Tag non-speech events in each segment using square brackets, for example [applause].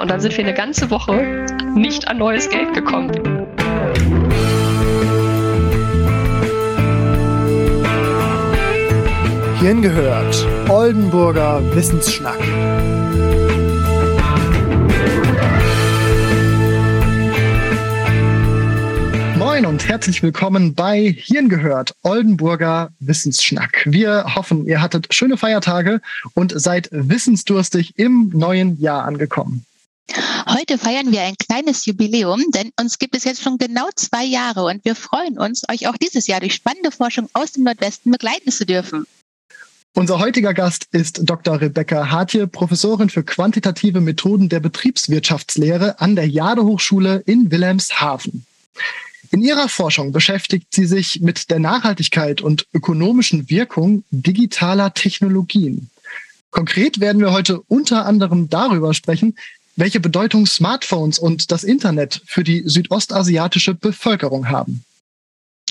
Und dann sind wir eine ganze Woche nicht an neues Geld gekommen. Hierhin gehört Oldenburger Wissensschnack. Moin und herzlich willkommen bei Hirn gehört, Oldenburger Wissensschnack. Wir hoffen, ihr hattet schöne Feiertage und seid wissensdurstig im neuen Jahr angekommen. Heute feiern wir ein kleines Jubiläum, denn uns gibt es jetzt schon genau zwei Jahre und wir freuen uns, euch auch dieses Jahr durch spannende Forschung aus dem Nordwesten begleiten zu dürfen. Unser heutiger Gast ist Dr. Rebecca Hartje, Professorin für quantitative Methoden der Betriebswirtschaftslehre an der Jade Hochschule in Wilhelmshaven. In ihrer Forschung beschäftigt sie sich mit der Nachhaltigkeit und ökonomischen Wirkung digitaler Technologien. Konkret werden wir heute unter anderem darüber sprechen, welche Bedeutung Smartphones und das Internet für die südostasiatische Bevölkerung haben.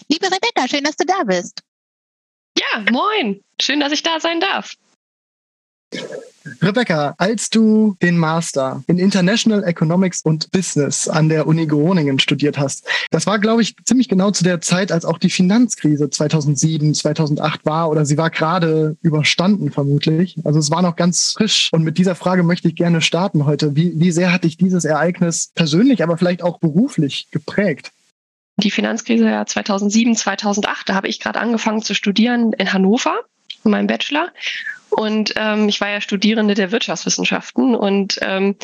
Liebe Rebecca, schön, dass du da bist. Ja, moin. Schön, dass ich da sein darf. Rebecca, als du den Master in International Economics und Business an der Uni Groningen studiert hast, das war, glaube ich, ziemlich genau zu der Zeit, als auch die Finanzkrise 2007, 2008 war oder sie war gerade überstanden vermutlich. Also es war noch ganz frisch. Und mit dieser Frage möchte ich gerne starten heute. Wie, wie sehr hat dich dieses Ereignis persönlich, aber vielleicht auch beruflich geprägt? Die Finanzkrise ja 2007, 2008, da habe ich gerade angefangen zu studieren in Hannover, in meinem Bachelor. Und ähm, ich war ja Studierende der Wirtschaftswissenschaften und ähm,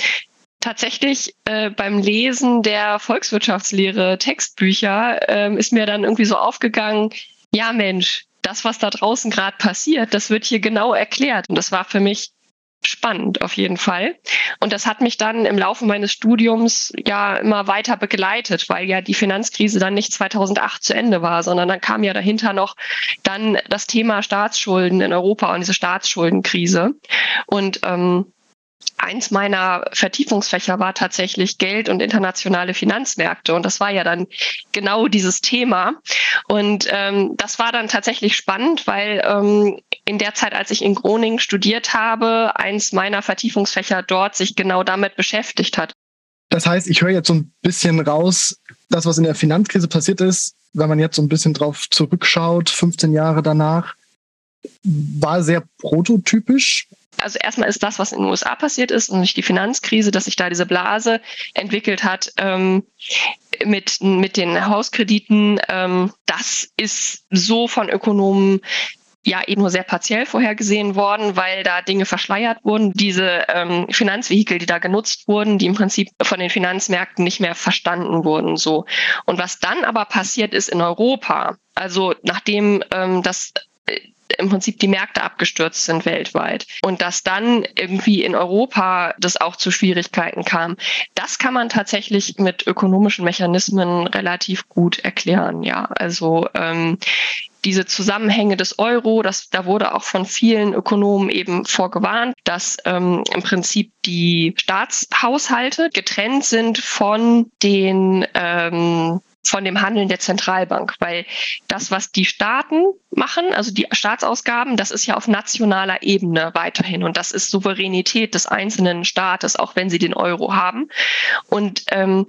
tatsächlich äh, beim Lesen der Volkswirtschaftslehre Textbücher ähm, ist mir dann irgendwie so aufgegangen, ja Mensch, das, was da draußen gerade passiert, das wird hier genau erklärt. Und das war für mich spannend auf jeden Fall. Und das hat mich dann im Laufe meines Studiums ja immer weiter begleitet, weil ja die Finanzkrise dann nicht 2008 zu Ende war, sondern dann kam ja dahinter noch dann das Thema Staatsschulden in Europa und diese Staatsschuldenkrise. Und ähm, eins meiner Vertiefungsfächer war tatsächlich Geld und internationale Finanzmärkte. Und das war ja dann genau dieses Thema. Und ähm, das war dann tatsächlich spannend, weil ähm, in der Zeit, als ich in Groningen studiert habe, eins meiner Vertiefungsfächer dort sich genau damit beschäftigt hat. Das heißt, ich höre jetzt so ein bisschen raus, das, was in der Finanzkrise passiert ist, wenn man jetzt so ein bisschen drauf zurückschaut, 15 Jahre danach, war sehr prototypisch also erstmal ist das, was in den USA passiert ist, nämlich die Finanzkrise, dass sich da diese Blase entwickelt hat ähm, mit, mit den Hauskrediten, ähm, das ist so von Ökonomen ja eben nur sehr partiell vorhergesehen worden, weil da Dinge verschleiert wurden. Diese ähm, Finanzvehikel, die da genutzt wurden, die im Prinzip von den Finanzmärkten nicht mehr verstanden wurden. So und was dann aber passiert ist in Europa, also nachdem ähm, das im Prinzip die Märkte abgestürzt sind weltweit und dass dann irgendwie in Europa das auch zu Schwierigkeiten kam. Das kann man tatsächlich mit ökonomischen Mechanismen relativ gut erklären. Ja, also ähm, diese Zusammenhänge des Euro, das, da wurde auch von vielen Ökonomen eben vorgewarnt, dass ähm, im Prinzip die Staatshaushalte getrennt sind von den ähm, von dem Handeln der Zentralbank, weil das, was die Staaten machen, also die Staatsausgaben, das ist ja auf nationaler Ebene weiterhin und das ist Souveränität des einzelnen Staates, auch wenn sie den Euro haben. Und ähm,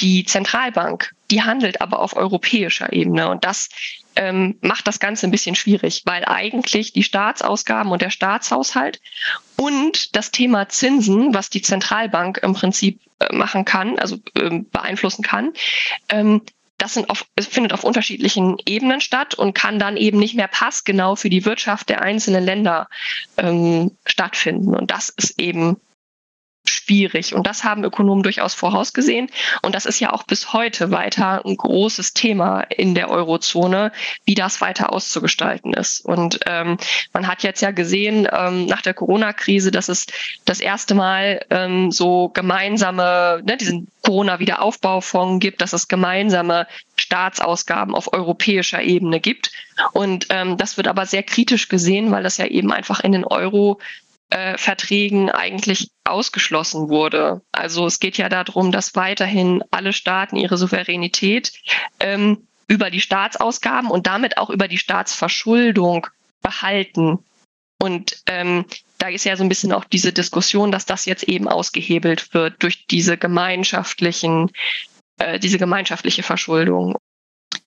die Zentralbank, die handelt aber auf europäischer Ebene und das ähm, macht das Ganze ein bisschen schwierig, weil eigentlich die Staatsausgaben und der Staatshaushalt und das Thema Zinsen, was die Zentralbank im Prinzip äh, machen kann, also ähm, beeinflussen kann, ähm, das sind auf, es findet auf unterschiedlichen Ebenen statt und kann dann eben nicht mehr passgenau für die Wirtschaft der einzelnen Länder ähm, stattfinden. Und das ist eben schwierig. Und das haben Ökonomen durchaus vorausgesehen. Und das ist ja auch bis heute weiter ein großes Thema in der Eurozone, wie das weiter auszugestalten ist. Und ähm, man hat jetzt ja gesehen ähm, nach der Corona-Krise, dass es das erste Mal ähm, so gemeinsame, ne, diesen Corona-Wiederaufbaufonds gibt, dass es gemeinsame Staatsausgaben auf europäischer Ebene gibt. Und ähm, das wird aber sehr kritisch gesehen, weil das ja eben einfach in den Euro äh, Verträgen eigentlich ausgeschlossen wurde. Also es geht ja darum, dass weiterhin alle Staaten ihre Souveränität ähm, über die Staatsausgaben und damit auch über die Staatsverschuldung behalten. Und ähm, da ist ja so ein bisschen auch diese Diskussion, dass das jetzt eben ausgehebelt wird durch diese gemeinschaftlichen, äh, diese gemeinschaftliche Verschuldung.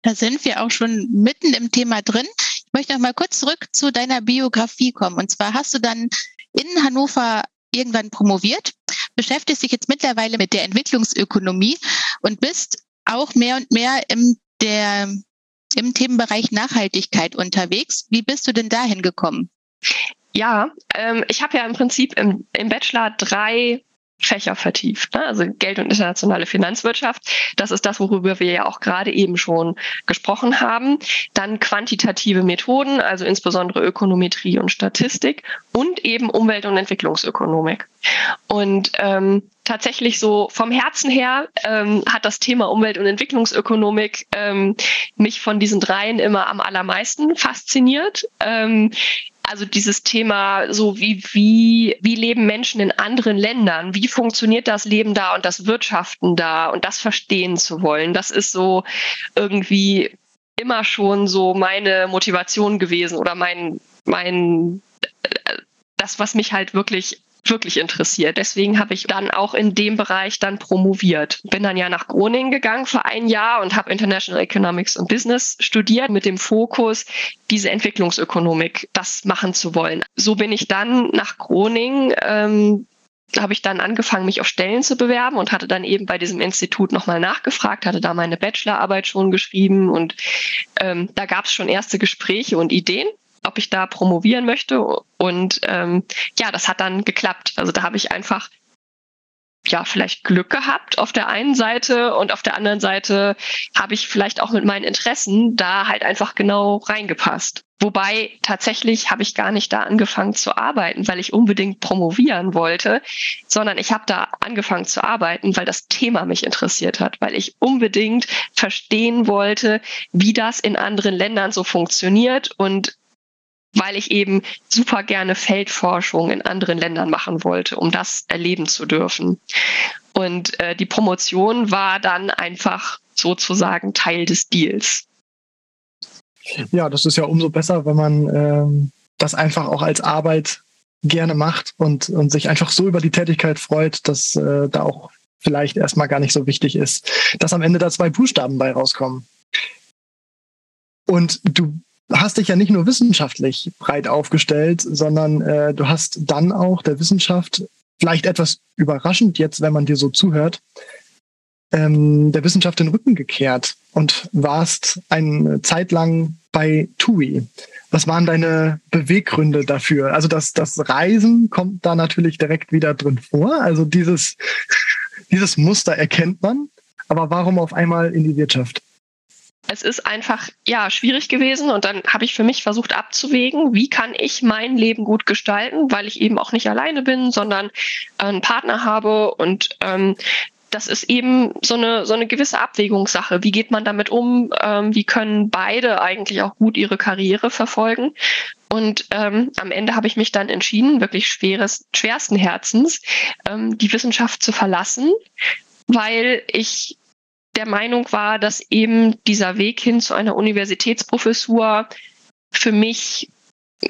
Da sind wir auch schon mitten im Thema drin. Ich möchte noch mal kurz zurück zu deiner Biografie kommen. Und zwar hast du dann in Hannover irgendwann promoviert, beschäftigst dich jetzt mittlerweile mit der Entwicklungsökonomie und bist auch mehr und mehr im, der, im Themenbereich Nachhaltigkeit unterwegs. Wie bist du denn dahin gekommen? Ja, ähm, ich habe ja im Prinzip im, im Bachelor drei Fächer vertieft. Ne? Also Geld und internationale Finanzwirtschaft. Das ist das, worüber wir ja auch gerade eben schon gesprochen haben. Dann quantitative Methoden, also insbesondere Ökonometrie und Statistik und eben Umwelt- und Entwicklungsökonomik. Und ähm, tatsächlich so vom Herzen her ähm, hat das Thema Umwelt- und Entwicklungsökonomik ähm, mich von diesen dreien immer am allermeisten fasziniert. Ähm, also dieses Thema, so wie, wie, wie leben Menschen in anderen Ländern? Wie funktioniert das Leben da und das Wirtschaften da und das verstehen zu wollen? Das ist so irgendwie immer schon so meine Motivation gewesen oder mein, mein, äh, das, was mich halt wirklich wirklich interessiert. Deswegen habe ich dann auch in dem Bereich dann promoviert. Bin dann ja nach Groningen gegangen für ein Jahr und habe International Economics und Business studiert mit dem Fokus, diese Entwicklungsökonomik, das machen zu wollen. So bin ich dann nach Groningen ähm, habe ich dann angefangen, mich auf Stellen zu bewerben und hatte dann eben bei diesem Institut nochmal nachgefragt, hatte da meine Bachelorarbeit schon geschrieben und ähm, da gab es schon erste Gespräche und Ideen ob ich da promovieren möchte. Und ähm, ja, das hat dann geklappt. Also da habe ich einfach ja, vielleicht Glück gehabt auf der einen Seite und auf der anderen Seite habe ich vielleicht auch mit meinen Interessen da halt einfach genau reingepasst. Wobei tatsächlich habe ich gar nicht da angefangen zu arbeiten, weil ich unbedingt promovieren wollte, sondern ich habe da angefangen zu arbeiten, weil das Thema mich interessiert hat, weil ich unbedingt verstehen wollte, wie das in anderen Ländern so funktioniert und weil ich eben super gerne Feldforschung in anderen Ländern machen wollte, um das erleben zu dürfen. Und äh, die Promotion war dann einfach sozusagen Teil des Deals. Ja, das ist ja umso besser, wenn man ähm, das einfach auch als Arbeit gerne macht und, und sich einfach so über die Tätigkeit freut, dass äh, da auch vielleicht erstmal gar nicht so wichtig ist, dass am Ende da zwei Buchstaben bei rauskommen. Und du hast dich ja nicht nur wissenschaftlich breit aufgestellt, sondern äh, du hast dann auch der Wissenschaft, vielleicht etwas überraschend jetzt, wenn man dir so zuhört, ähm, der Wissenschaft den Rücken gekehrt und warst eine Zeit lang bei TUI. Was waren deine Beweggründe dafür? Also das, das Reisen kommt da natürlich direkt wieder drin vor. Also dieses, dieses Muster erkennt man. Aber warum auf einmal in die Wirtschaft? Es ist einfach ja schwierig gewesen und dann habe ich für mich versucht abzuwägen, wie kann ich mein Leben gut gestalten, weil ich eben auch nicht alleine bin, sondern einen Partner habe und ähm, das ist eben so eine, so eine gewisse Abwägungssache. Wie geht man damit um? Ähm, wie können beide eigentlich auch gut ihre Karriere verfolgen? Und ähm, am Ende habe ich mich dann entschieden, wirklich schweres, schwersten Herzens, ähm, die Wissenschaft zu verlassen, weil ich der Meinung war, dass eben dieser Weg hin zu einer Universitätsprofessur für mich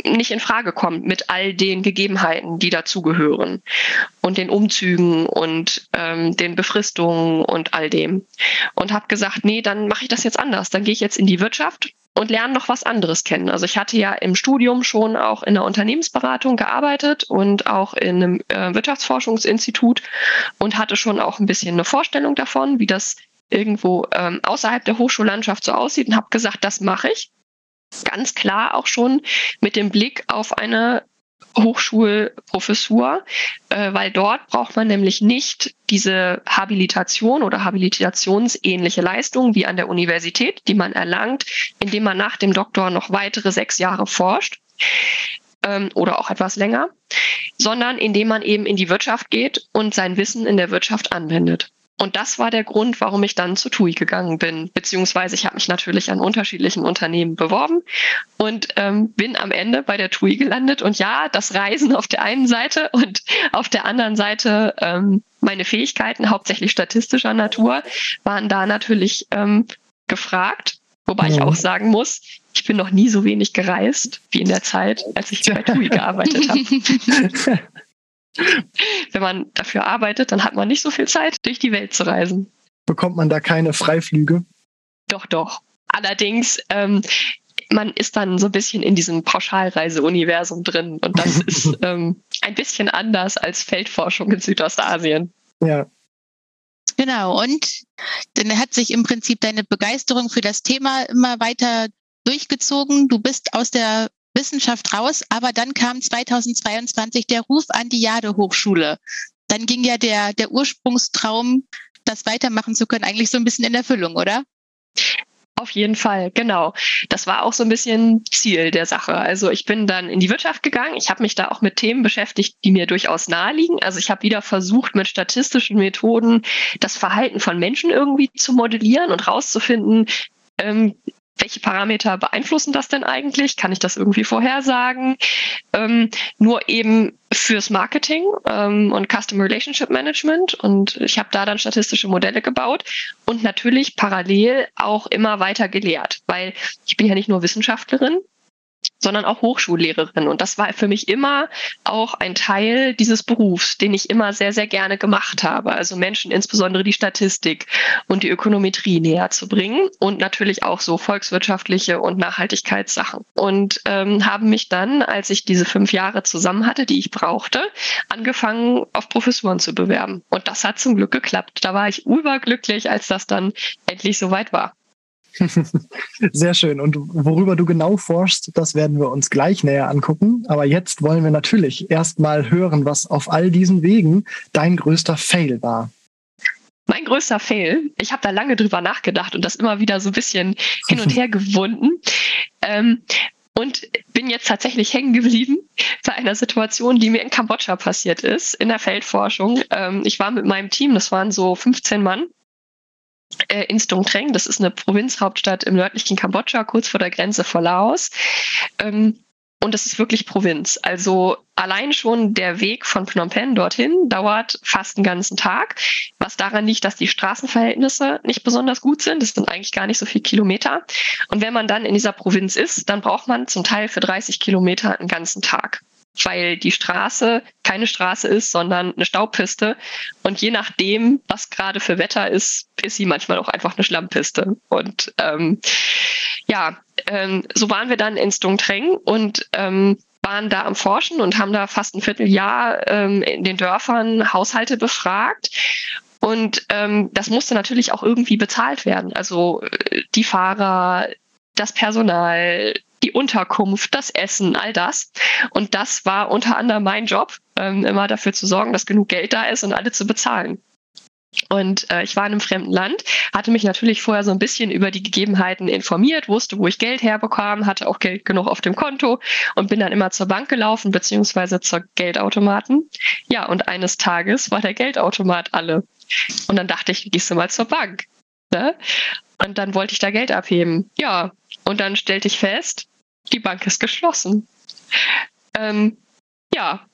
nicht in Frage kommt mit all den Gegebenheiten, die dazugehören und den Umzügen und ähm, den Befristungen und all dem. Und habe gesagt, nee, dann mache ich das jetzt anders. Dann gehe ich jetzt in die Wirtschaft und lerne noch was anderes kennen. Also ich hatte ja im Studium schon auch in der Unternehmensberatung gearbeitet und auch in einem äh, Wirtschaftsforschungsinstitut und hatte schon auch ein bisschen eine Vorstellung davon, wie das irgendwo ähm, außerhalb der Hochschullandschaft so aussieht und habe gesagt, das mache ich. Ganz klar auch schon mit dem Blick auf eine Hochschulprofessur, äh, weil dort braucht man nämlich nicht diese Habilitation oder habilitationsähnliche Leistung wie an der Universität, die man erlangt, indem man nach dem Doktor noch weitere sechs Jahre forscht ähm, oder auch etwas länger, sondern indem man eben in die Wirtschaft geht und sein Wissen in der Wirtschaft anwendet. Und das war der Grund, warum ich dann zu TUI gegangen bin. Beziehungsweise ich habe mich natürlich an unterschiedlichen Unternehmen beworben und ähm, bin am Ende bei der TUI gelandet. Und ja, das Reisen auf der einen Seite und auf der anderen Seite ähm, meine Fähigkeiten, hauptsächlich statistischer Natur, waren da natürlich ähm, gefragt. Wobei ja. ich auch sagen muss, ich bin noch nie so wenig gereist wie in der Zeit, als ich bei [laughs] TUI gearbeitet habe. [laughs] Wenn man dafür arbeitet, dann hat man nicht so viel Zeit, durch die Welt zu reisen. Bekommt man da keine Freiflüge? Doch, doch. Allerdings, ähm, man ist dann so ein bisschen in diesem Pauschalreise-Universum drin und das [laughs] ist ähm, ein bisschen anders als Feldforschung in Südostasien. Ja. Genau, und dann hat sich im Prinzip deine Begeisterung für das Thema immer weiter durchgezogen. Du bist aus der Wissenschaft raus, aber dann kam 2022 der Ruf an die Jade Hochschule. Dann ging ja der, der Ursprungstraum, das weitermachen zu können, eigentlich so ein bisschen in Erfüllung, oder? Auf jeden Fall, genau. Das war auch so ein bisschen Ziel der Sache. Also ich bin dann in die Wirtschaft gegangen. Ich habe mich da auch mit Themen beschäftigt, die mir durchaus naheliegen. Also ich habe wieder versucht, mit statistischen Methoden das Verhalten von Menschen irgendwie zu modellieren und rauszufinden, ähm, welche Parameter beeinflussen das denn eigentlich? Kann ich das irgendwie vorhersagen? Ähm, nur eben fürs Marketing ähm, und Customer Relationship Management. Und ich habe da dann statistische Modelle gebaut und natürlich parallel auch immer weiter gelehrt, weil ich bin ja nicht nur Wissenschaftlerin, sondern auch Hochschullehrerin. Und das war für mich immer auch ein Teil dieses Berufs, den ich immer sehr, sehr gerne gemacht habe. Also Menschen, insbesondere die Statistik und die Ökonometrie näher zu bringen und natürlich auch so volkswirtschaftliche und Nachhaltigkeitssachen. Und ähm, haben mich dann, als ich diese fünf Jahre zusammen hatte, die ich brauchte, angefangen, auf Professuren zu bewerben. Und das hat zum Glück geklappt. Da war ich überglücklich, als das dann endlich soweit war. [laughs] Sehr schön. Und worüber du genau forschst, das werden wir uns gleich näher angucken. Aber jetzt wollen wir natürlich erstmal hören, was auf all diesen Wegen dein größter Fail war. Mein größter Fail, ich habe da lange drüber nachgedacht und das immer wieder so ein bisschen hin und [laughs] her gewunden. Ähm, und bin jetzt tatsächlich hängen geblieben bei einer Situation, die mir in Kambodscha passiert ist, in der Feldforschung. Ähm, ich war mit meinem Team, das waren so 15 Mann, äh, in Stung Treng. Das ist eine Provinzhauptstadt im nördlichen Kambodscha, kurz vor der Grenze vor Laos. Ähm, und das ist wirklich Provinz. Also allein schon der Weg von Phnom Penh dorthin dauert fast einen ganzen Tag, was daran liegt, dass die Straßenverhältnisse nicht besonders gut sind. Das sind eigentlich gar nicht so viele Kilometer. Und wenn man dann in dieser Provinz ist, dann braucht man zum Teil für 30 Kilometer einen ganzen Tag weil die Straße keine Straße ist, sondern eine Staubpiste. Und je nachdem, was gerade für Wetter ist, ist sie manchmal auch einfach eine Schlammpiste. Und ähm, ja, ähm, so waren wir dann in Stungtreng und ähm, waren da am Forschen und haben da fast ein Vierteljahr ähm, in den Dörfern Haushalte befragt. Und ähm, das musste natürlich auch irgendwie bezahlt werden. Also äh, die Fahrer, das Personal, die Unterkunft, das Essen, all das. Und das war unter anderem mein Job, ähm, immer dafür zu sorgen, dass genug Geld da ist und alle zu bezahlen. Und äh, ich war in einem fremden Land, hatte mich natürlich vorher so ein bisschen über die Gegebenheiten informiert, wusste, wo ich Geld herbekam, hatte auch Geld genug auf dem Konto und bin dann immer zur Bank gelaufen, beziehungsweise zur Geldautomaten. Ja, und eines Tages war der Geldautomat alle. Und dann dachte ich, gehst du mal zur Bank. Ne? Und dann wollte ich da Geld abheben. Ja, und dann stellte ich fest, die Bank ist geschlossen. Ähm, ja,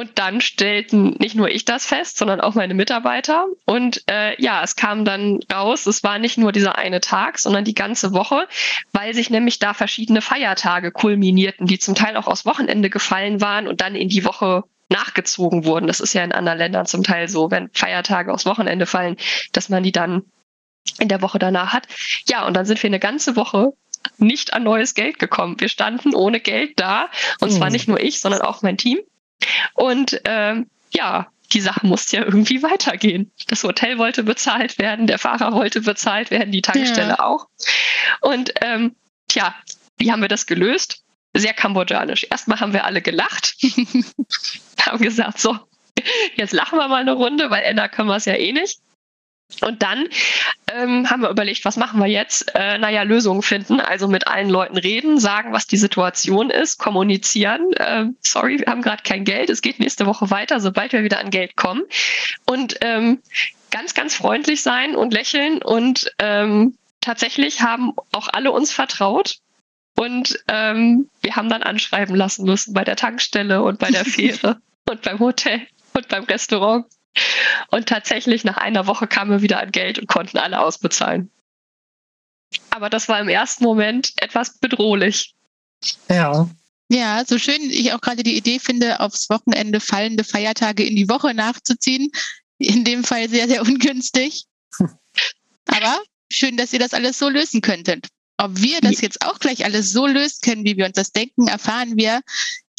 und dann stellten nicht nur ich das fest, sondern auch meine Mitarbeiter. Und äh, ja, es kam dann raus, es war nicht nur dieser eine Tag, sondern die ganze Woche, weil sich nämlich da verschiedene Feiertage kulminierten, die zum Teil auch aus Wochenende gefallen waren und dann in die Woche nachgezogen wurden. Das ist ja in anderen Ländern zum Teil so, wenn Feiertage aus Wochenende fallen, dass man die dann in der Woche danach hat. Ja, und dann sind wir eine ganze Woche nicht an neues Geld gekommen. Wir standen ohne Geld da und mhm. zwar nicht nur ich, sondern auch mein Team. Und ähm, ja, die Sache musste ja irgendwie [laughs] weitergehen. Das Hotel wollte bezahlt werden, der Fahrer wollte bezahlt werden, die Tankstelle ja. auch. Und ähm, tja, wie haben wir das gelöst? Sehr kambodschanisch. Erstmal haben wir alle gelacht, [laughs] haben gesagt, so, jetzt lachen wir mal eine Runde, weil Enna können wir es ja eh nicht. Und dann ähm, haben wir überlegt, was machen wir jetzt? Äh, naja, Lösungen finden, also mit allen Leuten reden, sagen, was die Situation ist, kommunizieren. Äh, sorry, wir haben gerade kein Geld, es geht nächste Woche weiter, sobald wir wieder an Geld kommen. Und ähm, ganz, ganz freundlich sein und lächeln. Und ähm, tatsächlich haben auch alle uns vertraut. Und ähm, wir haben dann anschreiben lassen müssen bei der Tankstelle und bei der [laughs] Fähre und beim Hotel und beim Restaurant. Und tatsächlich nach einer Woche kamen wir wieder an Geld und konnten alle ausbezahlen. Aber das war im ersten Moment etwas bedrohlich. Ja. Ja, so schön ich auch gerade die Idee finde, aufs Wochenende fallende Feiertage in die Woche nachzuziehen. In dem Fall sehr, sehr ungünstig. Aber schön, dass ihr das alles so lösen könntet. Ob wir das jetzt auch gleich alles so lösen können, wie wir uns das denken, erfahren wir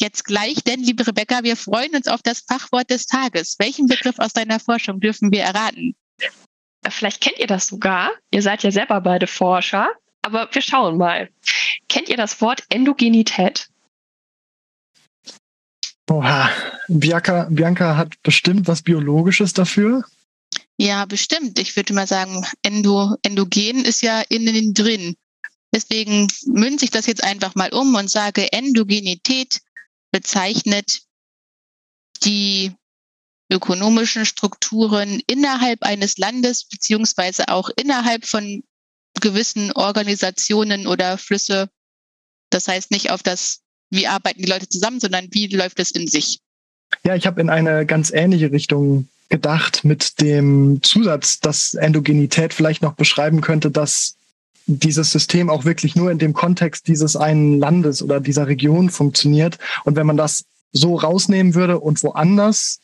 jetzt gleich. Denn, liebe Rebecca, wir freuen uns auf das Fachwort des Tages. Welchen Begriff aus deiner Forschung dürfen wir erraten? Vielleicht kennt ihr das sogar. Ihr seid ja selber beide Forscher. Aber wir schauen mal. Kennt ihr das Wort Endogenität? Oha. Bianca, Bianca hat bestimmt was Biologisches dafür. Ja, bestimmt. Ich würde mal sagen, Endo, endogen ist ja innen drin. Deswegen münze ich das jetzt einfach mal um und sage, Endogenität bezeichnet die ökonomischen Strukturen innerhalb eines Landes beziehungsweise auch innerhalb von gewissen Organisationen oder Flüsse. Das heißt nicht auf das, wie arbeiten die Leute zusammen, sondern wie läuft es in sich. Ja, ich habe in eine ganz ähnliche Richtung gedacht mit dem Zusatz, dass Endogenität vielleicht noch beschreiben könnte, dass dieses System auch wirklich nur in dem Kontext dieses einen Landes oder dieser Region funktioniert. Und wenn man das so rausnehmen würde und woanders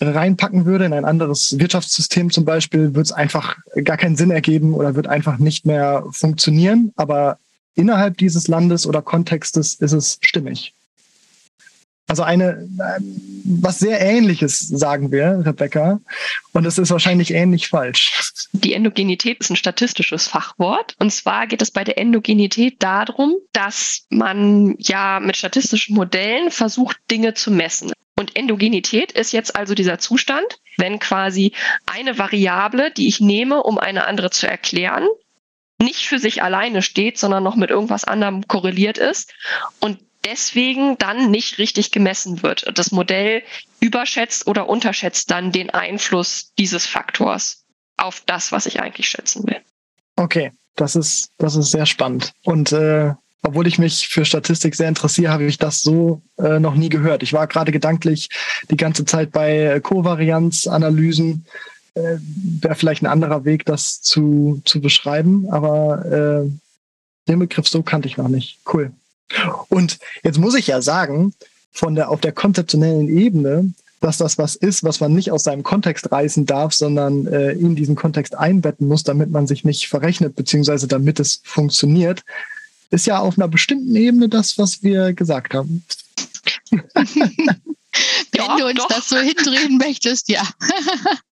reinpacken würde, in ein anderes Wirtschaftssystem zum Beispiel, wird es einfach gar keinen Sinn ergeben oder wird einfach nicht mehr funktionieren. Aber innerhalb dieses Landes oder Kontextes ist es stimmig. Also eine, was sehr ähnliches, sagen wir, Rebecca. Und es ist wahrscheinlich ähnlich falsch. Die Endogenität ist ein statistisches Fachwort. Und zwar geht es bei der Endogenität darum, dass man ja mit statistischen Modellen versucht, Dinge zu messen. Und Endogenität ist jetzt also dieser Zustand, wenn quasi eine Variable, die ich nehme, um eine andere zu erklären, nicht für sich alleine steht, sondern noch mit irgendwas anderem korreliert ist und deswegen dann nicht richtig gemessen wird. Das Modell überschätzt oder unterschätzt dann den Einfluss dieses Faktors auf das, was ich eigentlich schätzen will. Okay, das ist, das ist sehr spannend. Und äh, obwohl ich mich für Statistik sehr interessiere, habe ich das so äh, noch nie gehört. Ich war gerade gedanklich die ganze Zeit bei Kovarianzanalysen. Äh, Wäre vielleicht ein anderer Weg, das zu, zu beschreiben, aber äh, den Begriff so kannte ich noch nicht. Cool. Und jetzt muss ich ja sagen, von der, auf der konzeptionellen Ebene, dass das was ist, was man nicht aus seinem Kontext reißen darf, sondern äh, in diesen Kontext einbetten muss, damit man sich nicht verrechnet, beziehungsweise damit es funktioniert, ist ja auf einer bestimmten Ebene das, was wir gesagt haben. [laughs] Wenn ja, du uns doch. das so hindrehen möchtest, ja. [laughs]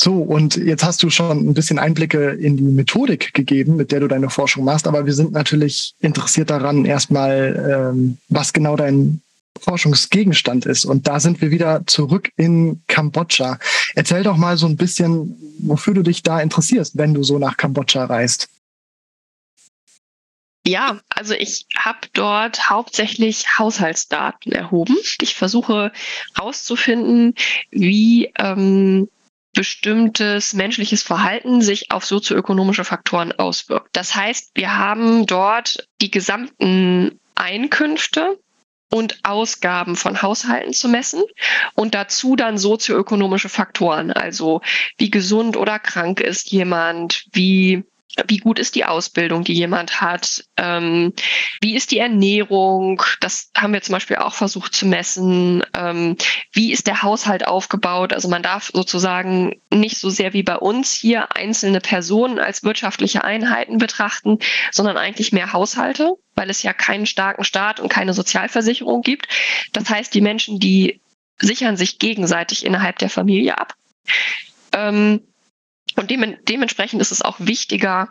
So, und jetzt hast du schon ein bisschen Einblicke in die Methodik gegeben, mit der du deine Forschung machst, aber wir sind natürlich interessiert daran, erstmal, ähm, was genau dein Forschungsgegenstand ist. Und da sind wir wieder zurück in Kambodscha. Erzähl doch mal so ein bisschen, wofür du dich da interessierst, wenn du so nach Kambodscha reist. Ja, also ich habe dort hauptsächlich Haushaltsdaten erhoben. Ich versuche herauszufinden, wie ähm, bestimmtes menschliches Verhalten sich auf sozioökonomische Faktoren auswirkt. Das heißt, wir haben dort die gesamten Einkünfte und Ausgaben von Haushalten zu messen und dazu dann sozioökonomische Faktoren, also wie gesund oder krank ist jemand, wie wie gut ist die Ausbildung, die jemand hat? Ähm, wie ist die Ernährung? Das haben wir zum Beispiel auch versucht zu messen. Ähm, wie ist der Haushalt aufgebaut? Also man darf sozusagen nicht so sehr wie bei uns hier einzelne Personen als wirtschaftliche Einheiten betrachten, sondern eigentlich mehr Haushalte, weil es ja keinen starken Staat und keine Sozialversicherung gibt. Das heißt, die Menschen, die sichern sich gegenseitig innerhalb der Familie ab. Ähm, und dem, dementsprechend ist es auch wichtiger,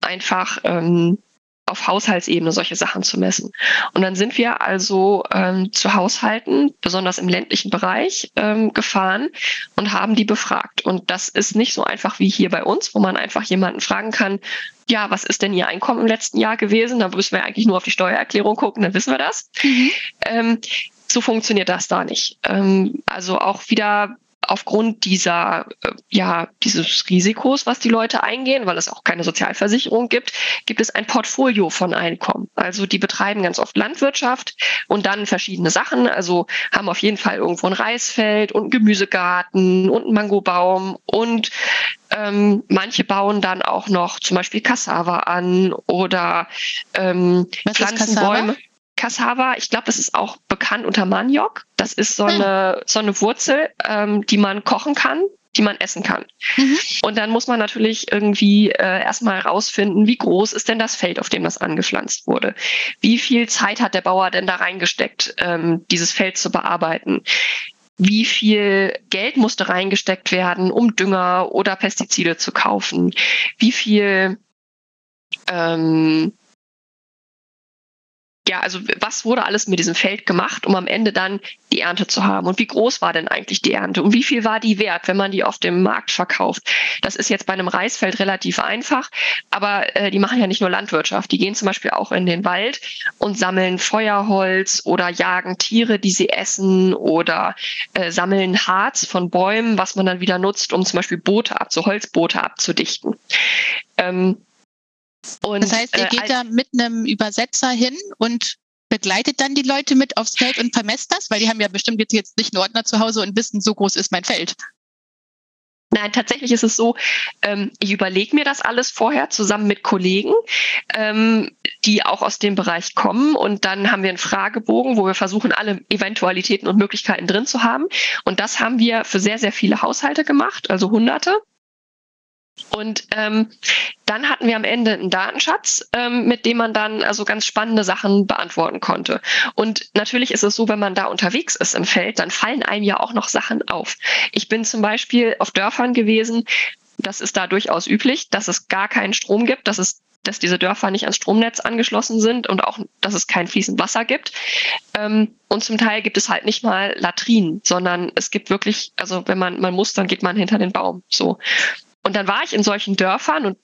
einfach ähm, auf Haushaltsebene solche Sachen zu messen. Und dann sind wir also ähm, zu Haushalten, besonders im ländlichen Bereich, ähm, gefahren und haben die befragt. Und das ist nicht so einfach wie hier bei uns, wo man einfach jemanden fragen kann, ja, was ist denn Ihr Einkommen im letzten Jahr gewesen? Da müssen wir eigentlich nur auf die Steuererklärung gucken, dann wissen wir das. Mhm. Ähm, so funktioniert das da nicht. Ähm, also auch wieder aufgrund dieser, äh, ja, dieses Risikos, was die Leute eingehen, weil es auch keine Sozialversicherung gibt, gibt es ein Portfolio von Einkommen. Also die betreiben ganz oft Landwirtschaft und dann verschiedene Sachen. Also haben auf jeden Fall irgendwo ein Reisfeld und einen Gemüsegarten und einen Mangobaum und ähm, manche bauen dann auch noch zum Beispiel Cassava an oder ähm, pflanzen Bäume. Cassava, ich glaube, das ist auch bekannt unter Maniok. Das ist so eine, so eine Wurzel, ähm, die man kochen kann, die man essen kann. Mhm. Und dann muss man natürlich irgendwie äh, erstmal herausfinden, wie groß ist denn das Feld, auf dem das angepflanzt wurde? Wie viel Zeit hat der Bauer denn da reingesteckt, ähm, dieses Feld zu bearbeiten? Wie viel Geld musste reingesteckt werden, um Dünger oder Pestizide zu kaufen? Wie viel ähm, ja, also was wurde alles mit diesem Feld gemacht, um am Ende dann die Ernte zu haben? Und wie groß war denn eigentlich die Ernte? Und wie viel war die wert, wenn man die auf dem Markt verkauft? Das ist jetzt bei einem Reisfeld relativ einfach, aber äh, die machen ja nicht nur Landwirtschaft. Die gehen zum Beispiel auch in den Wald und sammeln Feuerholz oder jagen Tiere, die sie essen oder äh, sammeln Harz von Bäumen, was man dann wieder nutzt, um zum Beispiel Boote ab, so Holzboote abzudichten. Ähm, und, das heißt, ihr äh, geht da mit einem Übersetzer hin und begleitet dann die Leute mit aufs Feld und vermesst das? Weil die haben ja bestimmt jetzt, jetzt nicht einen Ordner zu Hause und wissen, so groß ist mein Feld. Nein, tatsächlich ist es so, ähm, ich überlege mir das alles vorher zusammen mit Kollegen, ähm, die auch aus dem Bereich kommen. Und dann haben wir einen Fragebogen, wo wir versuchen, alle Eventualitäten und Möglichkeiten drin zu haben. Und das haben wir für sehr, sehr viele Haushalte gemacht, also Hunderte. Und ähm, dann hatten wir am Ende einen Datenschatz, ähm, mit dem man dann also ganz spannende Sachen beantworten konnte. Und natürlich ist es so, wenn man da unterwegs ist im Feld, dann fallen einem ja auch noch Sachen auf. Ich bin zum Beispiel auf Dörfern gewesen, das ist da durchaus üblich, dass es gar keinen Strom gibt, dass es dass diese Dörfer nicht ans Stromnetz angeschlossen sind und auch, dass es kein fließend Wasser gibt. Ähm, und zum Teil gibt es halt nicht mal Latrinen, sondern es gibt wirklich, also wenn man, man muss, dann geht man hinter den Baum. So. Und dann war ich in solchen Dörfern und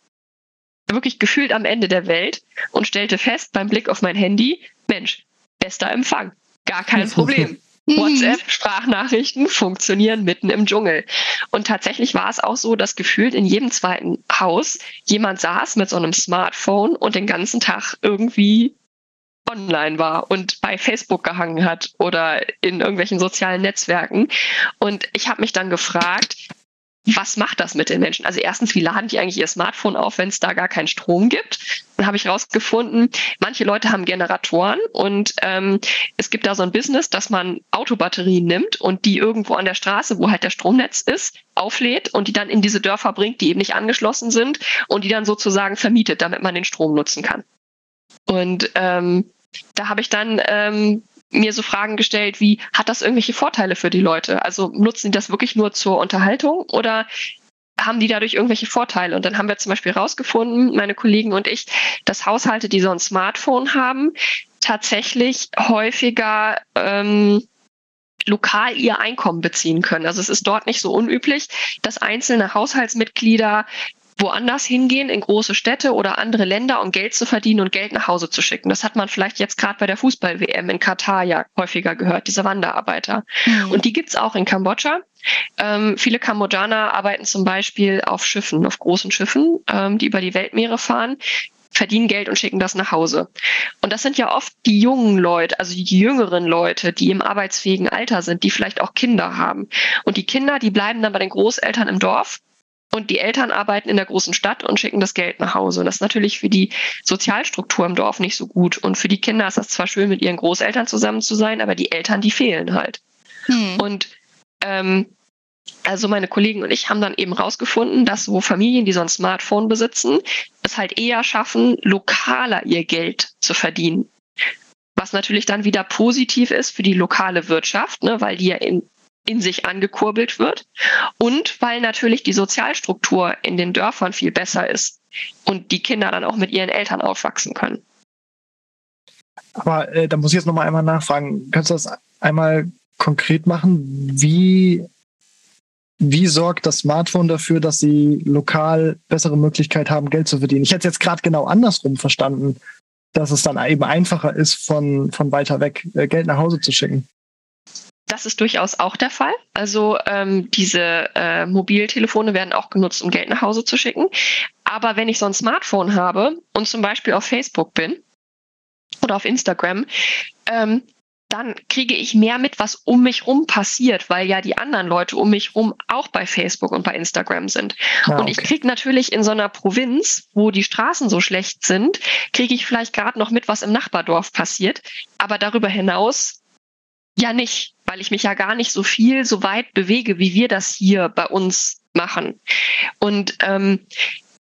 wirklich gefühlt am Ende der Welt und stellte fest beim Blick auf mein Handy, Mensch, bester Empfang, gar kein [laughs] Problem. Mhm. WhatsApp, Sprachnachrichten funktionieren mitten im Dschungel. Und tatsächlich war es auch so, dass gefühlt in jedem zweiten Haus jemand saß mit so einem Smartphone und den ganzen Tag irgendwie online war und bei Facebook gehangen hat oder in irgendwelchen sozialen Netzwerken. Und ich habe mich dann gefragt, was macht das mit den Menschen? Also erstens, wie laden die eigentlich ihr Smartphone auf, wenn es da gar keinen Strom gibt? Dann habe ich rausgefunden, manche Leute haben Generatoren und ähm, es gibt da so ein Business, dass man Autobatterien nimmt und die irgendwo an der Straße, wo halt der Stromnetz ist, auflädt und die dann in diese Dörfer bringt, die eben nicht angeschlossen sind und die dann sozusagen vermietet, damit man den Strom nutzen kann. Und ähm, da habe ich dann ähm, mir so Fragen gestellt wie, hat das irgendwelche Vorteile für die Leute? Also nutzen die das wirklich nur zur Unterhaltung oder haben die dadurch irgendwelche Vorteile? Und dann haben wir zum Beispiel herausgefunden, meine Kollegen und ich, dass Haushalte, die so ein Smartphone haben, tatsächlich häufiger ähm, lokal ihr Einkommen beziehen können. Also es ist dort nicht so unüblich, dass einzelne Haushaltsmitglieder woanders hingehen, in große Städte oder andere Länder, um Geld zu verdienen und Geld nach Hause zu schicken. Das hat man vielleicht jetzt gerade bei der Fußball-WM in Katar ja häufiger gehört, diese Wanderarbeiter. Mhm. Und die gibt's auch in Kambodscha. Ähm, viele Kambodschaner arbeiten zum Beispiel auf Schiffen, auf großen Schiffen, ähm, die über die Weltmeere fahren verdienen Geld und schicken das nach Hause. Und das sind ja oft die jungen Leute, also die jüngeren Leute, die im arbeitsfähigen Alter sind, die vielleicht auch Kinder haben. Und die Kinder, die bleiben dann bei den Großeltern im Dorf und die Eltern arbeiten in der großen Stadt und schicken das Geld nach Hause. Und das ist natürlich für die Sozialstruktur im Dorf nicht so gut. Und für die Kinder ist das zwar schön, mit ihren Großeltern zusammen zu sein, aber die Eltern, die fehlen halt. Hm. Und ähm, also meine Kollegen und ich haben dann eben rausgefunden, dass so Familien, die so ein Smartphone besitzen, es halt eher schaffen, lokaler ihr Geld zu verdienen. Was natürlich dann wieder positiv ist für die lokale Wirtschaft, ne, weil die ja in in sich angekurbelt wird und weil natürlich die Sozialstruktur in den Dörfern viel besser ist und die Kinder dann auch mit ihren Eltern aufwachsen können. Aber äh, da muss ich jetzt nochmal einmal nachfragen. Kannst du das einmal konkret machen? Wie, wie sorgt das Smartphone dafür, dass sie lokal bessere Möglichkeit haben, Geld zu verdienen? Ich hätte es jetzt gerade genau andersrum verstanden, dass es dann eben einfacher ist, von, von weiter weg äh, Geld nach Hause zu schicken. Das ist durchaus auch der Fall. Also ähm, diese äh, Mobiltelefone werden auch genutzt, um Geld nach Hause zu schicken. Aber wenn ich so ein Smartphone habe und zum Beispiel auf Facebook bin oder auf Instagram, ähm, dann kriege ich mehr mit, was um mich rum passiert, weil ja die anderen Leute um mich rum auch bei Facebook und bei Instagram sind. Ah, okay. Und ich kriege natürlich in so einer Provinz, wo die Straßen so schlecht sind, kriege ich vielleicht gerade noch mit, was im Nachbardorf passiert. Aber darüber hinaus ja nicht, weil ich mich ja gar nicht so viel, so weit bewege, wie wir das hier bei uns machen. Und ähm,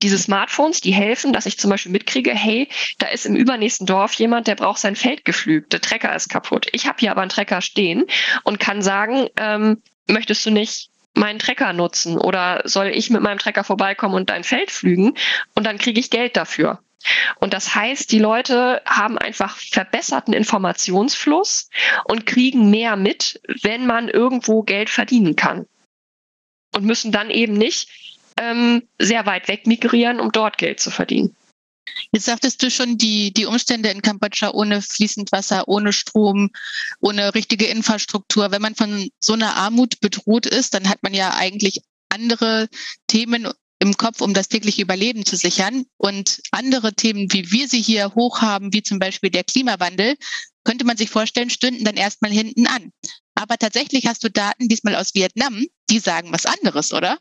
diese Smartphones, die helfen, dass ich zum Beispiel mitkriege, hey, da ist im übernächsten Dorf jemand, der braucht sein Feld gepflügt, der Trecker ist kaputt. Ich habe hier aber einen Trecker stehen und kann sagen, ähm, möchtest du nicht meinen Trecker nutzen oder soll ich mit meinem Trecker vorbeikommen und dein Feld pflügen und dann kriege ich Geld dafür. Und das heißt, die Leute haben einfach verbesserten Informationsfluss und kriegen mehr mit, wenn man irgendwo Geld verdienen kann. Und müssen dann eben nicht ähm, sehr weit weg migrieren, um dort Geld zu verdienen. Jetzt sagtest du schon, die, die Umstände in Kambodscha ohne fließend Wasser, ohne Strom, ohne richtige Infrastruktur. Wenn man von so einer Armut bedroht ist, dann hat man ja eigentlich andere Themen im Kopf, um das tägliche Überleben zu sichern. Und andere Themen, wie wir sie hier hoch haben, wie zum Beispiel der Klimawandel, könnte man sich vorstellen, stünden dann erstmal hinten an. Aber tatsächlich hast du Daten diesmal aus Vietnam, die sagen was anderes, oder?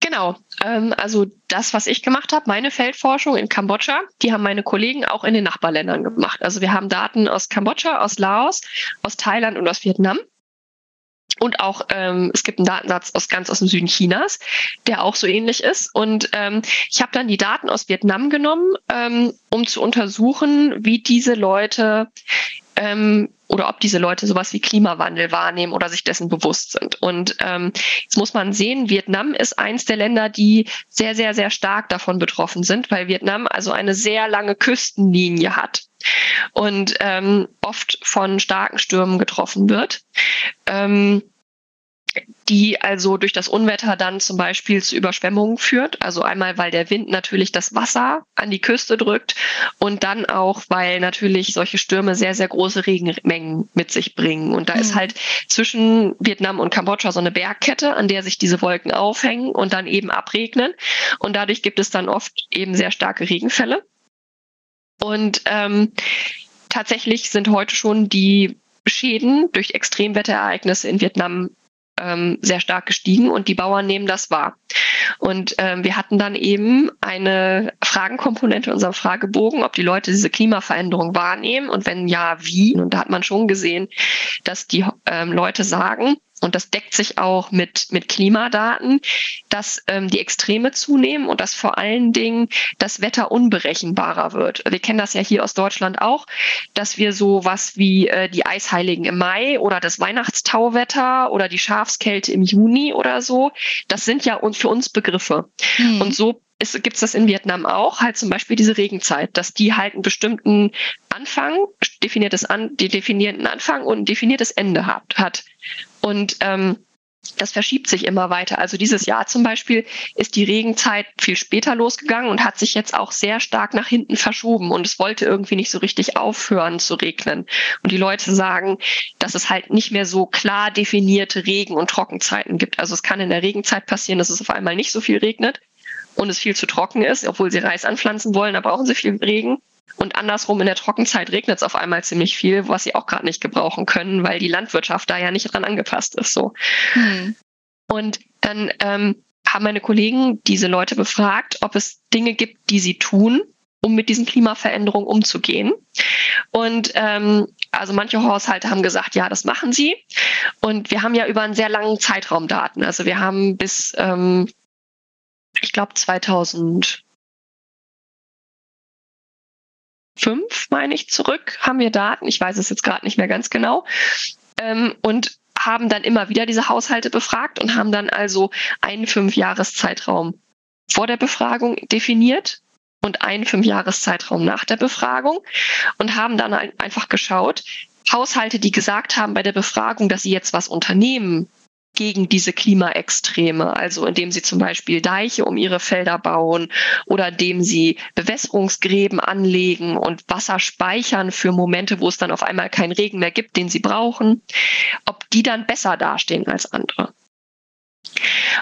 Genau. Ähm, also das, was ich gemacht habe, meine Feldforschung in Kambodscha, die haben meine Kollegen auch in den Nachbarländern gemacht. Also wir haben Daten aus Kambodscha, aus Laos, aus Thailand und aus Vietnam. Und auch ähm, es gibt einen Datensatz aus ganz aus dem Süden Chinas, der auch so ähnlich ist. Und ähm, ich habe dann die Daten aus Vietnam genommen, ähm, um zu untersuchen, wie diese Leute ähm, oder ob diese Leute sowas wie Klimawandel wahrnehmen oder sich dessen bewusst sind. Und ähm, jetzt muss man sehen, Vietnam ist eins der Länder, die sehr, sehr, sehr stark davon betroffen sind, weil Vietnam also eine sehr lange Küstenlinie hat und ähm, oft von starken Stürmen getroffen wird. Ähm, die also durch das Unwetter dann zum Beispiel zu Überschwemmungen führt. Also einmal, weil der Wind natürlich das Wasser an die Küste drückt und dann auch, weil natürlich solche Stürme sehr, sehr große Regenmengen mit sich bringen. Und da mhm. ist halt zwischen Vietnam und Kambodscha so eine Bergkette, an der sich diese Wolken aufhängen und dann eben abregnen. Und dadurch gibt es dann oft eben sehr starke Regenfälle. Und ähm, tatsächlich sind heute schon die Schäden durch Extremwetterereignisse in Vietnam ähm, sehr stark gestiegen und die Bauern nehmen das wahr. Und ähm, wir hatten dann eben eine Fragenkomponente in unserem Fragebogen, ob die Leute diese Klimaveränderung wahrnehmen und wenn ja, wie. Und da hat man schon gesehen, dass die ähm, Leute sagen, und das deckt sich auch mit, mit Klimadaten, dass ähm, die Extreme zunehmen und dass vor allen Dingen das Wetter unberechenbarer wird. Wir kennen das ja hier aus Deutschland auch, dass wir so was wie äh, die Eisheiligen im Mai oder das Weihnachtstauwetter oder die Schafskälte im Juni oder so, das sind ja für uns Begriffe. Mhm. Und so gibt es das in Vietnam auch, halt zum Beispiel diese Regenzeit, dass die halt einen bestimmten Anfang, definiertes an, die definierten Anfang und ein definiertes Ende hat. hat. Und ähm, das verschiebt sich immer weiter. Also dieses Jahr zum Beispiel ist die Regenzeit viel später losgegangen und hat sich jetzt auch sehr stark nach hinten verschoben und es wollte irgendwie nicht so richtig aufhören zu regnen. Und die Leute sagen, dass es halt nicht mehr so klar definierte Regen- und Trockenzeiten gibt. Also es kann in der Regenzeit passieren, dass es auf einmal nicht so viel regnet und es viel zu trocken ist, obwohl sie Reis anpflanzen wollen, da brauchen sie viel Regen. Und andersrum in der Trockenzeit regnet es auf einmal ziemlich viel, was sie auch gerade nicht gebrauchen können, weil die Landwirtschaft da ja nicht dran angepasst ist. So. Hm. Und dann ähm, haben meine Kollegen diese Leute befragt, ob es Dinge gibt, die sie tun, um mit diesen Klimaveränderungen umzugehen. Und ähm, also manche Haushalte haben gesagt, ja, das machen sie. Und wir haben ja über einen sehr langen Zeitraum Daten. Also wir haben bis ähm, ich glaube 2005, meine ich, zurück, haben wir Daten. Ich weiß es jetzt gerade nicht mehr ganz genau. Ähm, und haben dann immer wieder diese Haushalte befragt und haben dann also einen Fünfjahreszeitraum vor der Befragung definiert und einen Fünfjahreszeitraum nach der Befragung und haben dann einfach geschaut, Haushalte, die gesagt haben bei der Befragung, dass sie jetzt was unternehmen gegen diese Klimaextreme, also indem sie zum Beispiel Deiche um ihre Felder bauen oder indem sie Bewässerungsgräben anlegen und Wasser speichern für Momente, wo es dann auf einmal keinen Regen mehr gibt, den sie brauchen, ob die dann besser dastehen als andere.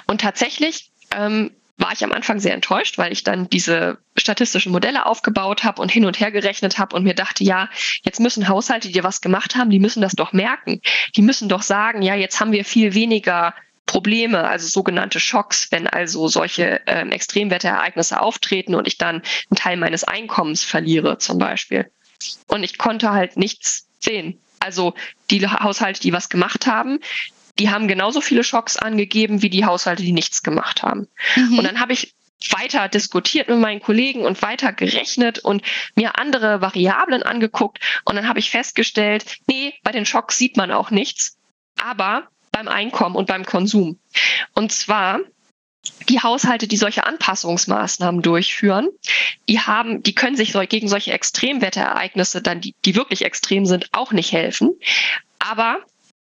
Und tatsächlich ähm, war ich am Anfang sehr enttäuscht, weil ich dann diese statistischen Modelle aufgebaut habe und hin und her gerechnet habe und mir dachte, ja, jetzt müssen Haushalte, die was gemacht haben, die müssen das doch merken. Die müssen doch sagen, ja, jetzt haben wir viel weniger Probleme, also sogenannte Schocks, wenn also solche ähm, Extremwetterereignisse auftreten und ich dann einen Teil meines Einkommens verliere zum Beispiel. Und ich konnte halt nichts sehen. Also die Haushalte, die was gemacht haben, die haben genauso viele Schocks angegeben wie die Haushalte, die nichts gemacht haben. Mhm. Und dann habe ich weiter diskutiert mit meinen Kollegen und weiter gerechnet und mir andere Variablen angeguckt. Und dann habe ich festgestellt, nee, bei den Schocks sieht man auch nichts, aber beim Einkommen und beim Konsum. Und zwar die Haushalte, die solche Anpassungsmaßnahmen durchführen, die haben, die können sich gegen solche Extremwetterereignisse dann, die, die wirklich extrem sind, auch nicht helfen. Aber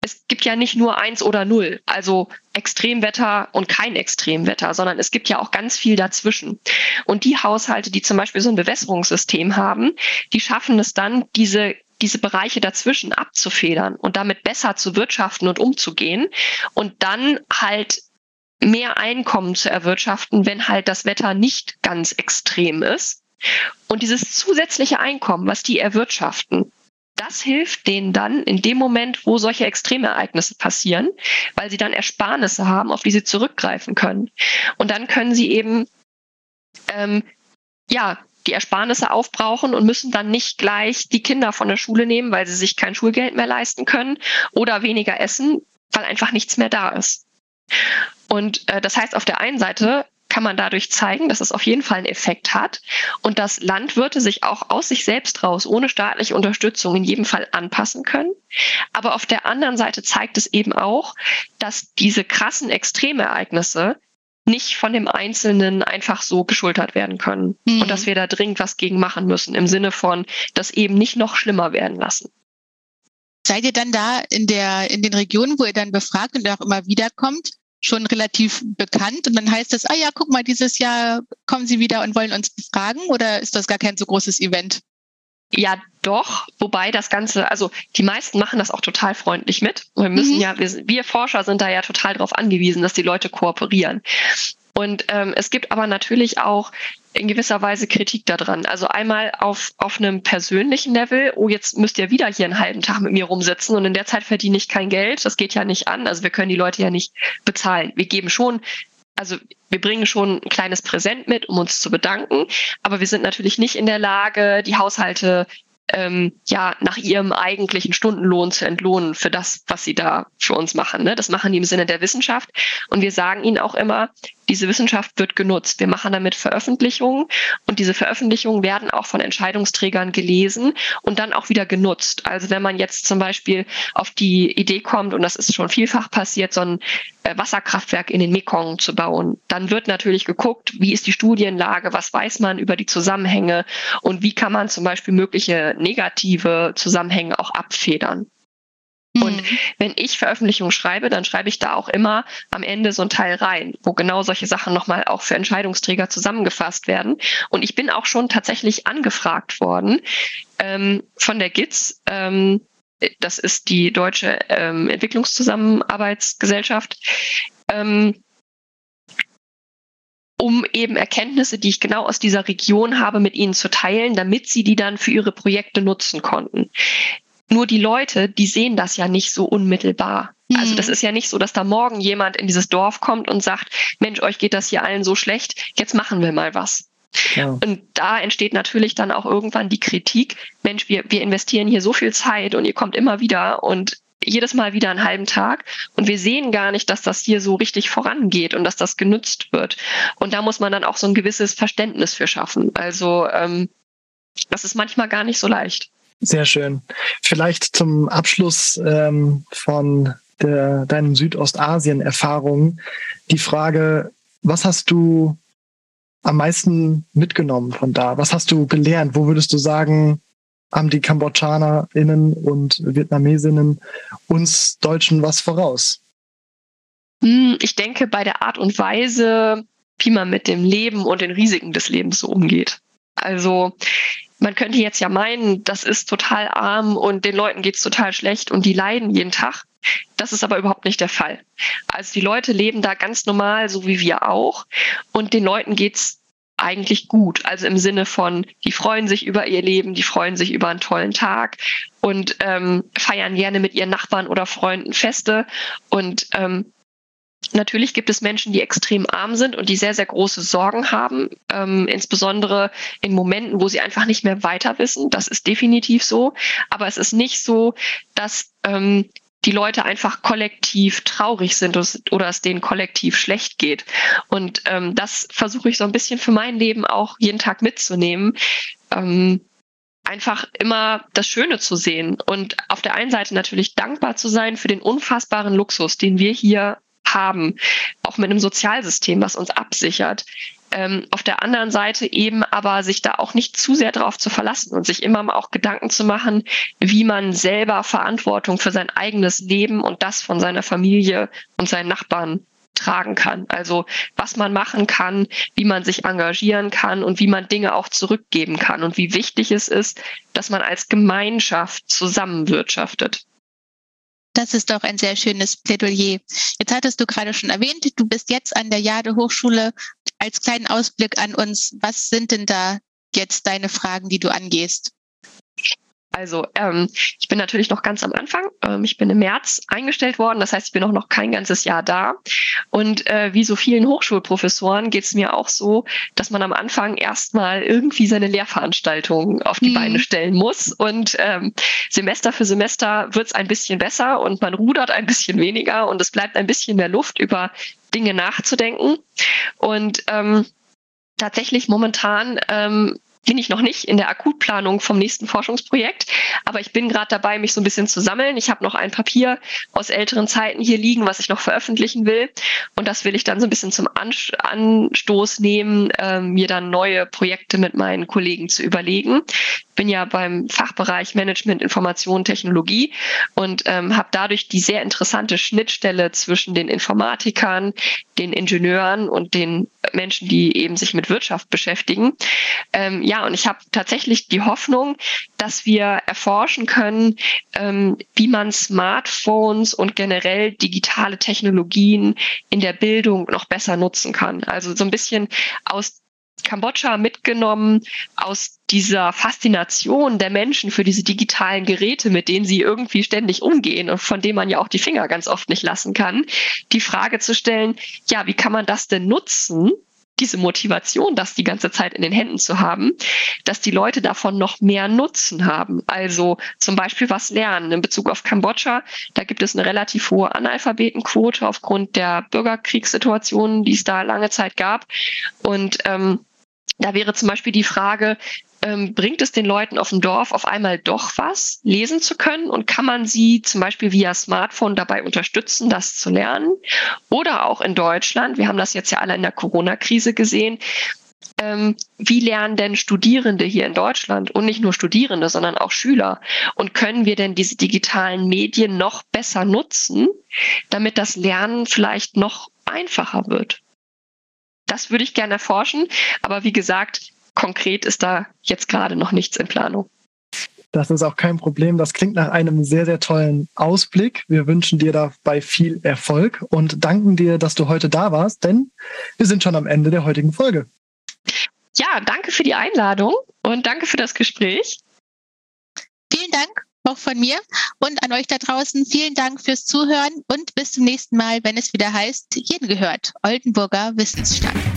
es gibt ja nicht nur eins oder null, also Extremwetter und kein Extremwetter, sondern es gibt ja auch ganz viel dazwischen. Und die Haushalte, die zum Beispiel so ein Bewässerungssystem haben, die schaffen es dann, diese diese Bereiche dazwischen abzufedern und damit besser zu wirtschaften und umzugehen und dann halt mehr Einkommen zu erwirtschaften, wenn halt das Wetter nicht ganz extrem ist. Und dieses zusätzliche Einkommen, was die erwirtschaften, das hilft denen dann in dem Moment, wo solche Extremereignisse passieren, weil sie dann Ersparnisse haben, auf die sie zurückgreifen können. Und dann können sie eben ähm, ja die Ersparnisse aufbrauchen und müssen dann nicht gleich die Kinder von der Schule nehmen, weil sie sich kein Schulgeld mehr leisten können oder weniger essen, weil einfach nichts mehr da ist. Und äh, das heißt, auf der einen Seite kann man dadurch zeigen, dass es auf jeden Fall einen Effekt hat und dass Landwirte sich auch aus sich selbst raus ohne staatliche Unterstützung in jedem Fall anpassen können. Aber auf der anderen Seite zeigt es eben auch, dass diese krassen Extremereignisse nicht von dem Einzelnen einfach so geschultert werden können mhm. und dass wir da dringend was gegen machen müssen im Sinne von, das eben nicht noch schlimmer werden lassen. Seid ihr dann da in der in den Regionen, wo ihr dann befragt und auch immer wiederkommt, schon relativ bekannt und dann heißt es, ah ja, guck mal, dieses Jahr kommen Sie wieder und wollen uns befragen oder ist das gar kein so großes Event? Ja, doch, wobei das Ganze, also die meisten machen das auch total freundlich mit. Wir müssen mhm. ja, wir, wir Forscher sind da ja total darauf angewiesen, dass die Leute kooperieren. Und ähm, es gibt aber natürlich auch in gewisser Weise Kritik daran. Also einmal auf, auf einem persönlichen Level, oh, jetzt müsst ihr wieder hier einen halben Tag mit mir rumsitzen und in der Zeit verdiene ich kein Geld. Das geht ja nicht an. Also wir können die Leute ja nicht bezahlen. Wir geben schon also wir bringen schon ein kleines Präsent mit, um uns zu bedanken, aber wir sind natürlich nicht in der Lage, die Haushalte ähm, ja nach ihrem eigentlichen Stundenlohn zu entlohnen für das, was sie da für uns machen. Ne? Das machen die im Sinne der Wissenschaft. Und wir sagen ihnen auch immer, diese Wissenschaft wird genutzt. Wir machen damit Veröffentlichungen und diese Veröffentlichungen werden auch von Entscheidungsträgern gelesen und dann auch wieder genutzt. Also wenn man jetzt zum Beispiel auf die Idee kommt, und das ist schon vielfach passiert, so ein äh, Wasserkraftwerk in den Mekong zu bauen, dann wird natürlich geguckt, wie ist die Studienlage, was weiß man über die Zusammenhänge und wie kann man zum Beispiel mögliche negative Zusammenhänge auch abfedern. Und mhm. wenn ich Veröffentlichungen schreibe, dann schreibe ich da auch immer am Ende so ein Teil rein, wo genau solche Sachen nochmal auch für Entscheidungsträger zusammengefasst werden. Und ich bin auch schon tatsächlich angefragt worden ähm, von der GITS. Ähm, das ist die Deutsche ähm, Entwicklungszusammenarbeitsgesellschaft. Ähm, um eben Erkenntnisse, die ich genau aus dieser Region habe, mit ihnen zu teilen, damit sie die dann für ihre Projekte nutzen konnten. Nur die Leute, die sehen das ja nicht so unmittelbar. Also das ist ja nicht so, dass da morgen jemand in dieses Dorf kommt und sagt, Mensch, euch geht das hier allen so schlecht, jetzt machen wir mal was. Ja. Und da entsteht natürlich dann auch irgendwann die Kritik, Mensch, wir, wir investieren hier so viel Zeit und ihr kommt immer wieder und jedes Mal wieder einen halben Tag und wir sehen gar nicht, dass das hier so richtig vorangeht und dass das genutzt wird. Und da muss man dann auch so ein gewisses Verständnis für schaffen. Also ähm, das ist manchmal gar nicht so leicht. Sehr schön. Vielleicht zum Abschluss ähm, von der, deinen Südostasien-Erfahrungen die Frage, was hast du am meisten mitgenommen von da? Was hast du gelernt? Wo würdest du sagen, haben die KambodschanerInnen und Vietnamesinnen uns Deutschen was voraus? Hm, ich denke, bei der Art und Weise, wie man mit dem Leben und den Risiken des Lebens so umgeht. Also man könnte jetzt ja meinen, das ist total arm und den Leuten geht's total schlecht und die leiden jeden Tag. Das ist aber überhaupt nicht der Fall. Also die Leute leben da ganz normal, so wie wir auch. Und den Leuten geht's eigentlich gut. Also im Sinne von, die freuen sich über ihr Leben, die freuen sich über einen tollen Tag und ähm, feiern gerne mit ihren Nachbarn oder Freunden Feste. Und ähm, natürlich gibt es Menschen, die extrem arm sind und die sehr, sehr große Sorgen haben, ähm, insbesondere in Momenten, wo sie einfach nicht mehr weiter wissen. Das ist definitiv so. Aber es ist nicht so, dass ähm, die Leute einfach kollektiv traurig sind oder es denen kollektiv schlecht geht. Und ähm, das versuche ich so ein bisschen für mein Leben auch jeden Tag mitzunehmen. Ähm, einfach immer das Schöne zu sehen und auf der einen Seite natürlich dankbar zu sein für den unfassbaren Luxus, den wir hier haben, auch mit einem Sozialsystem, was uns absichert ähm, auf der anderen Seite eben aber sich da auch nicht zu sehr drauf zu verlassen und sich immer mal auch Gedanken zu machen, wie man selber Verantwortung für sein eigenes Leben und das von seiner Familie und seinen Nachbarn tragen kann. Also was man machen kann, wie man sich engagieren kann und wie man Dinge auch zurückgeben kann und wie wichtig es ist, dass man als Gemeinschaft zusammenwirtschaftet. Das ist doch ein sehr schönes Plädoyer. Jetzt hattest du gerade schon erwähnt, du bist jetzt an der Jade Hochschule als kleinen Ausblick an uns, was sind denn da jetzt deine Fragen, die du angehst? Also ähm, ich bin natürlich noch ganz am Anfang. Ähm, ich bin im März eingestellt worden, das heißt, ich bin auch noch kein ganzes Jahr da. Und äh, wie so vielen Hochschulprofessoren geht es mir auch so, dass man am Anfang erstmal irgendwie seine Lehrveranstaltungen auf die mhm. Beine stellen muss. Und ähm, Semester für Semester wird es ein bisschen besser und man rudert ein bisschen weniger und es bleibt ein bisschen mehr Luft über Dinge nachzudenken. Und ähm, tatsächlich momentan ähm, bin ich noch nicht in der Akutplanung vom nächsten Forschungsprojekt, aber ich bin gerade dabei, mich so ein bisschen zu sammeln. Ich habe noch ein Papier aus älteren Zeiten hier liegen, was ich noch veröffentlichen will. Und das will ich dann so ein bisschen zum Anstoß nehmen, äh, mir dann neue Projekte mit meinen Kollegen zu überlegen bin ja beim Fachbereich Management Information Technologie und ähm, habe dadurch die sehr interessante Schnittstelle zwischen den Informatikern, den Ingenieuren und den Menschen, die eben sich mit Wirtschaft beschäftigen. Ähm, ja, und ich habe tatsächlich die Hoffnung, dass wir erforschen können, ähm, wie man Smartphones und generell digitale Technologien in der Bildung noch besser nutzen kann. Also so ein bisschen aus Kambodscha mitgenommen aus dieser Faszination der Menschen für diese digitalen Geräte, mit denen sie irgendwie ständig umgehen und von denen man ja auch die Finger ganz oft nicht lassen kann, die Frage zu stellen, ja, wie kann man das denn nutzen, diese Motivation, das die ganze Zeit in den Händen zu haben, dass die Leute davon noch mehr Nutzen haben. Also zum Beispiel was lernen. In Bezug auf Kambodscha, da gibt es eine relativ hohe Analphabetenquote aufgrund der Bürgerkriegssituationen, die es da lange Zeit gab. Und ähm, da wäre zum Beispiel die Frage, ähm, bringt es den Leuten auf dem Dorf auf einmal doch was, lesen zu können? Und kann man sie zum Beispiel via Smartphone dabei unterstützen, das zu lernen? Oder auch in Deutschland, wir haben das jetzt ja alle in der Corona-Krise gesehen, ähm, wie lernen denn Studierende hier in Deutschland und nicht nur Studierende, sondern auch Schüler? Und können wir denn diese digitalen Medien noch besser nutzen, damit das Lernen vielleicht noch einfacher wird? Das würde ich gerne erforschen. Aber wie gesagt, konkret ist da jetzt gerade noch nichts in Planung. Das ist auch kein Problem. Das klingt nach einem sehr, sehr tollen Ausblick. Wir wünschen dir dabei viel Erfolg und danken dir, dass du heute da warst, denn wir sind schon am Ende der heutigen Folge. Ja, danke für die Einladung und danke für das Gespräch. Vielen Dank auch von mir und an euch da draußen. Vielen Dank fürs Zuhören und bis zum nächsten Mal, wenn es wieder heißt, jeden gehört, Oldenburger Wissensstand.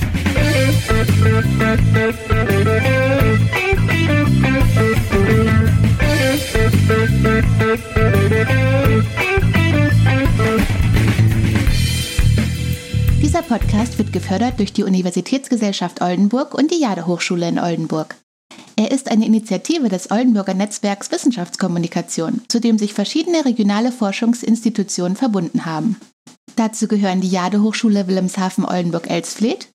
Dieser Podcast wird gefördert durch die Universitätsgesellschaft Oldenburg und die Jade Hochschule in Oldenburg. Er ist eine Initiative des Oldenburger Netzwerks Wissenschaftskommunikation, zu dem sich verschiedene regionale Forschungsinstitutionen verbunden haben. Dazu gehören die Jade Hochschule Wilhelmshaven-Oldenburg-Elsfleth,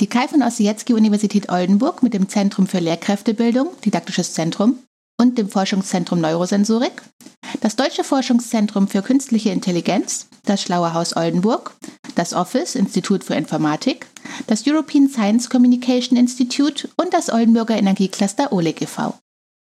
die Kai von Ossietzky Universität Oldenburg mit dem Zentrum für Lehrkräftebildung, Didaktisches Zentrum und dem Forschungszentrum Neurosensorik, das Deutsche Forschungszentrum für künstliche Intelligenz, das Schlaue Haus Oldenburg das Office Institut für Informatik, das European Science Communication Institute und das Oldenburger Energiecluster OLEG e.V.